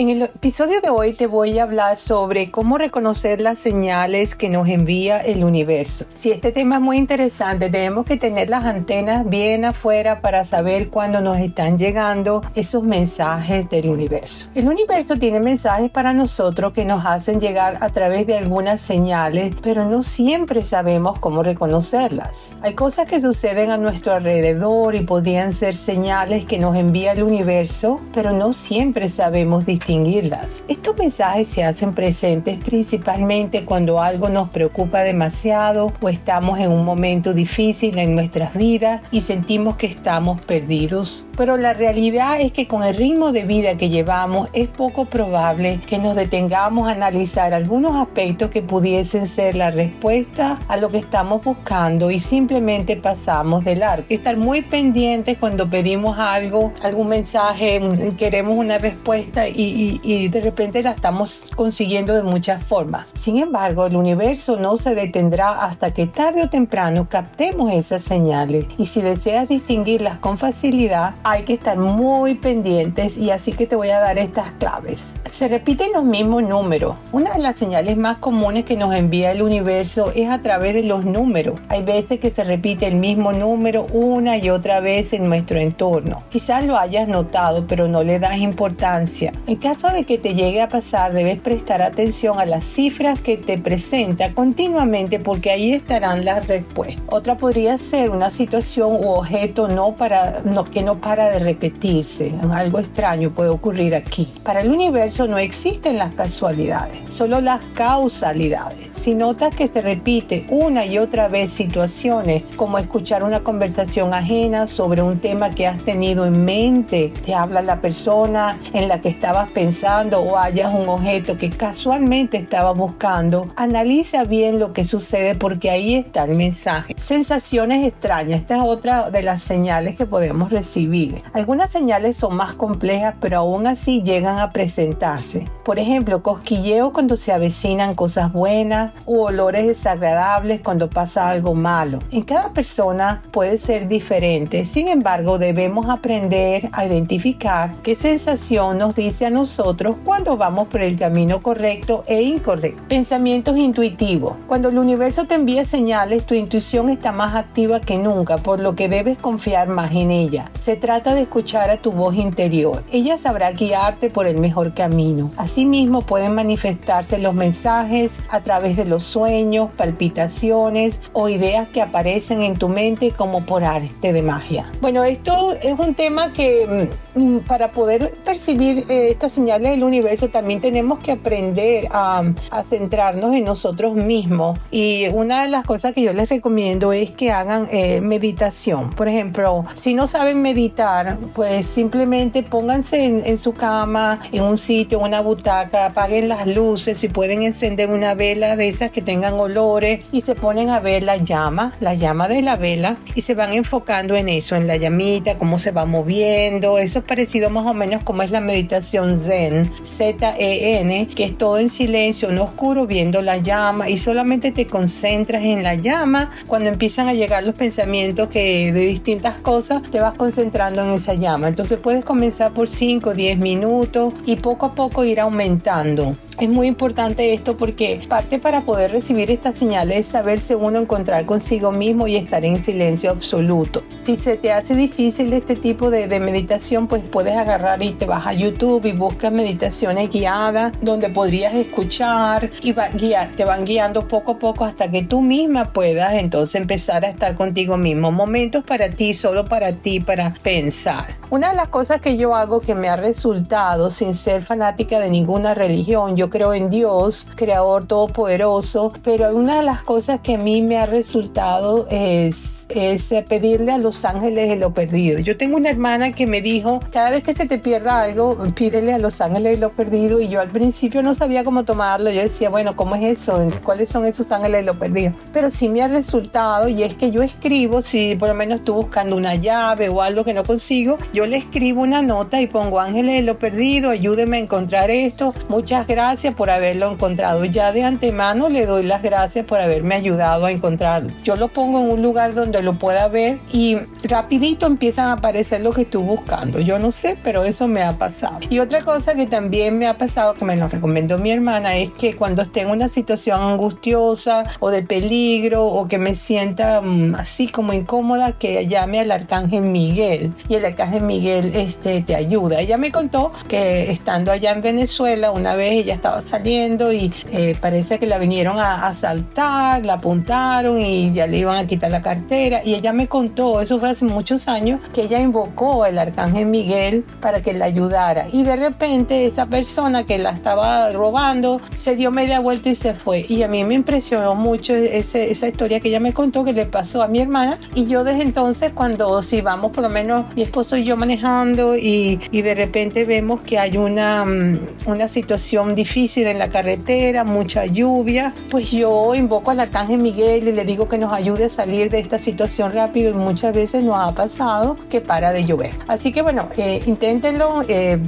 En el episodio de hoy te voy a hablar sobre cómo reconocer las señales que nos envía el universo. Si este tema es muy interesante, tenemos que tener las antenas bien afuera para saber cuándo nos están llegando esos mensajes del universo. El universo tiene mensajes para nosotros que nos hacen llegar a través de algunas señales, pero no siempre sabemos cómo reconocerlas. Hay cosas que suceden a nuestro alrededor y podrían ser señales que nos envía el universo, pero no siempre sabemos distinguir estos mensajes se hacen presentes principalmente cuando algo nos preocupa demasiado o estamos en un momento difícil en nuestras vidas y sentimos que estamos perdidos. Pero la realidad es que con el ritmo de vida que llevamos es poco probable que nos detengamos a analizar algunos aspectos que pudiesen ser la respuesta a lo que estamos buscando y simplemente pasamos de largo. Estar muy pendientes cuando pedimos algo, algún mensaje, queremos una respuesta y, y, de repente la estamos consiguiendo de muchas formas. Sin embargo, el universo no se detendrá hasta que tarde o temprano captemos esas señales y si deseas distinguirlas con facilidad hay que estar muy pendientes y así que te voy a dar estas claves. Se repiten los mismos números. Una de las señales más comunes que nos envía el universo es a través de los números. Hay veces que se repite el mismo número una y otra vez en nuestro entorno. Quizás lo hayas notado pero no le das importancia. Caso de que te llegue a pasar, debes prestar atención a las cifras que te presenta continuamente porque ahí estarán las respuestas. Otra podría ser una situación u objeto no para, no, que no para de repetirse. Algo extraño puede ocurrir aquí. Para el universo no existen las casualidades, solo las causalidades. Si notas que se repite una y otra vez situaciones como escuchar una conversación ajena sobre un tema que has tenido en mente, te habla la persona en la que estabas pensando o hayas un objeto que casualmente estaba buscando, analiza bien lo que sucede porque ahí está el mensaje. Sensaciones extrañas, esta es otra de las señales que podemos recibir. Algunas señales son más complejas, pero aún así llegan a presentarse. Por ejemplo, cosquilleo cuando se avecinan cosas buenas u olores desagradables cuando pasa algo malo. En cada persona puede ser diferente, sin embargo debemos aprender a identificar qué sensación nos dice a nosotros nosotros cuando vamos por el camino correcto e incorrecto. Pensamientos intuitivos. Cuando el universo te envía señales, tu intuición está más activa que nunca, por lo que debes confiar más en ella. Se trata de escuchar a tu voz interior. Ella sabrá guiarte por el mejor camino. Asimismo, pueden manifestarse los mensajes a través de los sueños, palpitaciones o ideas que aparecen en tu mente como por arte de magia. Bueno, esto es un tema que mm, para poder percibir eh, estas señales del universo, también tenemos que aprender a, centrarnos en nosotros mismos. Y una de las cosas que yo les recomiendo es que hagan eh, meditación. Por ejemplo, si no saben meditar, pues simplemente pónganse en, su cama, en un sitio, en una butaca, apaguen las luces, si pueden encender una vela de esas que tengan olores y se ponen a ver la llama, la llama de la vela y se van enfocando en eso, en la llamita, cómo se va moviendo. Eso es parecido más o menos como es la meditación Zen, Z-E-N, que es todo en silencio, no oscuro, viendo la llama y solamente te concentras en la llama. Cuando empiezan a llegar los pensamientos que de distintas cosas, te vas concentrando en esa llama. Entonces puedes comenzar por 5, 10 minutos y poco a poco ir aumentando. Es muy importante esto porque parte para poder recibir estas señales es saberse uno encontrar consigo mismo y estar en silencio absoluto. Si se te hace difícil este tipo de, meditación, pues puedes agarrar y te vas a YouTube y buscas meditaciones guiadas donde podrías escuchar y va, guiar, te van guiando poco a poco hasta que tú misma puedas entonces empezar a estar contigo mismo. Momentos para ti, solo para ti, para pensar. Una de las cosas que yo hago que me ha resultado sin ser fanática de ninguna religión, yo creo en Dios, creador todopoderoso, pero una de las cosas que a mí me ha resultado es, es pedirle a los ángeles de lo perdido. Yo tengo una hermana que me dijo, cada vez que se te pierda algo, pídele a los ángeles de lo perdido y yo al principio no sabía cómo tomarlo. Yo decía, bueno, ¿cómo es eso? ¿Cuáles son esos ángeles de lo perdido? Pero sí me ha resultado y es que yo escribo, si por lo menos estoy buscando una llave o algo que no consigo, yo le escribo una nota y pongo ángeles de lo perdido, ayúdeme a encontrar esto. Muchas gracias por haberlo encontrado. Ya de antemano le doy las gracias por haberme ayudado a encontrarlo. Yo lo pongo en un lugar donde lo pueda ver y rapidito empiezan a aparecer lo que estoy buscando. Yo no sé, pero eso me ha pasado. Y otra cosa que también me ha pasado, que me lo recomendó mi hermana, es que cuando esté en una situación angustiosa o de peligro o que me sienta mm, así como incómoda, que llame al arcángel Miguel. Y el arcángel Miguel este, te ayuda. Ella me contó que estando allá en Venezuela, una vez ella estaba saliendo y eh, parece que la vinieron a asaltar, la apuntaron y ya le iban a quitar la cartera. Y ella me contó, eso fue hace muchos años, que ella invocó al arcángel Miguel para que la ayudara. Y de repente esa persona que la estaba robando se dio media vuelta y se fue. Y a mí me impresionó mucho ese, esa historia que ella me contó que le pasó a mi hermana. Y yo desde entonces, cuando si vamos por lo menos mi esposo y yo manejando y, y de repente vemos que hay una, mm, una situación difícil en la carretera, mucha lluvia, pues yo invoco al arcángel Miguel y le digo que nos ayude a salir de esta situación rápido y muchas veces nos ha pasado que para de llover. Así que bueno, eh, inténtenlo eh,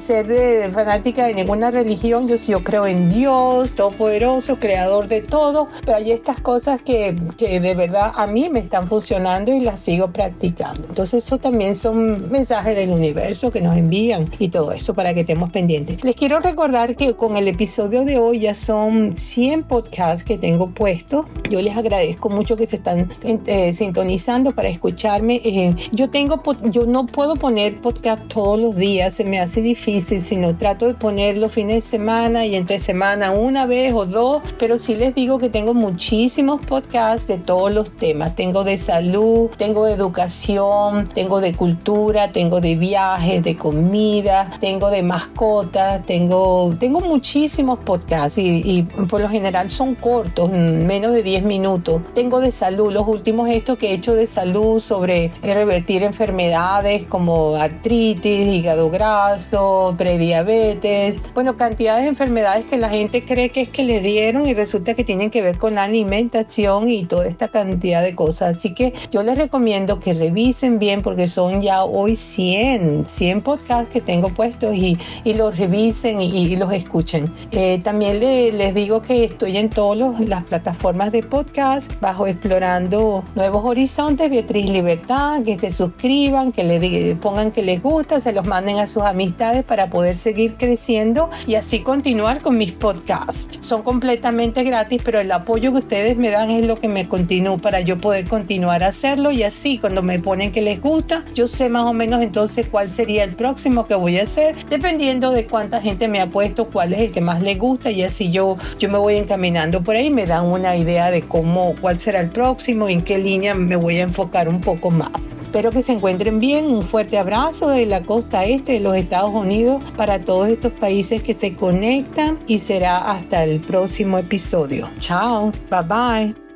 ser de, fanática de ninguna religión. Yo, yo creo en Dios, Todopoderoso, Creador de todo, pero hay estas cosas que, que de verdad a mí me están funcionando y las sigo practicando. Entonces eso también son mensajes del universo que nos envían y todo eso para que estemos pendientes. Les quiero recordar que con el episodio de hoy ya son 100 podcasts que tengo puestos. Yo les agradezco mucho que se están eh, sintonizando para escucharme. Eh, yo tengo, yo no puedo poner podcast todos los días, se me hace difícil, sino trato de poner los fines de semana y entre semana una vez o dos, pero sí les digo que tengo muchísimos podcasts de todos los temas. Tengo de salud, tengo de educación, tengo de cultura, tengo de viajes, de comida, tengo de mascotas, tengo, tengo muchísimos podcasts y, y por lo general son cortos, menos de 10 minutos. Tengo de salud, los últimos estos que he hecho de salud sobre revertir enfermedades como artritis, hígado graso, prediabetes, bueno, cantidades de enfermedades que la gente cree que es que le dieron y resulta que tienen que ver con la alimentación y toda esta cantidad de cosas. Así que yo les recomiendo que revisen bien porque son ya hoy 100, 100 podcasts que tengo puestos y, y los revisen y, los escuchen. Eh, también les digo que estoy en todas las plataformas de podcast bajo Explorando Nuevos Horizontes, Beatriz Libertad, que se suscriban, que le pongan que les gusta, se los manden a sus amistades para poder seguir creciendo y así continuar con mis podcasts. Son completamente gratis, pero el apoyo que ustedes me dan es lo que me continúa para yo poder continuar a hacerlo y así cuando me ponen que les gusta, yo sé más o menos entonces cuál sería el próximo que voy a hacer, dependiendo de cuánta gente me ha puesto, cuál es el que más les gusta y así yo, yo me voy encaminando por ahí, me dan una idea de cómo, cuál será el próximo, en qué línea me voy a enfocar un poco más. Espero que se encuentren bien. Un fuerte abrazo de la costa este de los Estados Para todos estos países que se conectan y será hasta el próximo episodio. Chao, bye bye.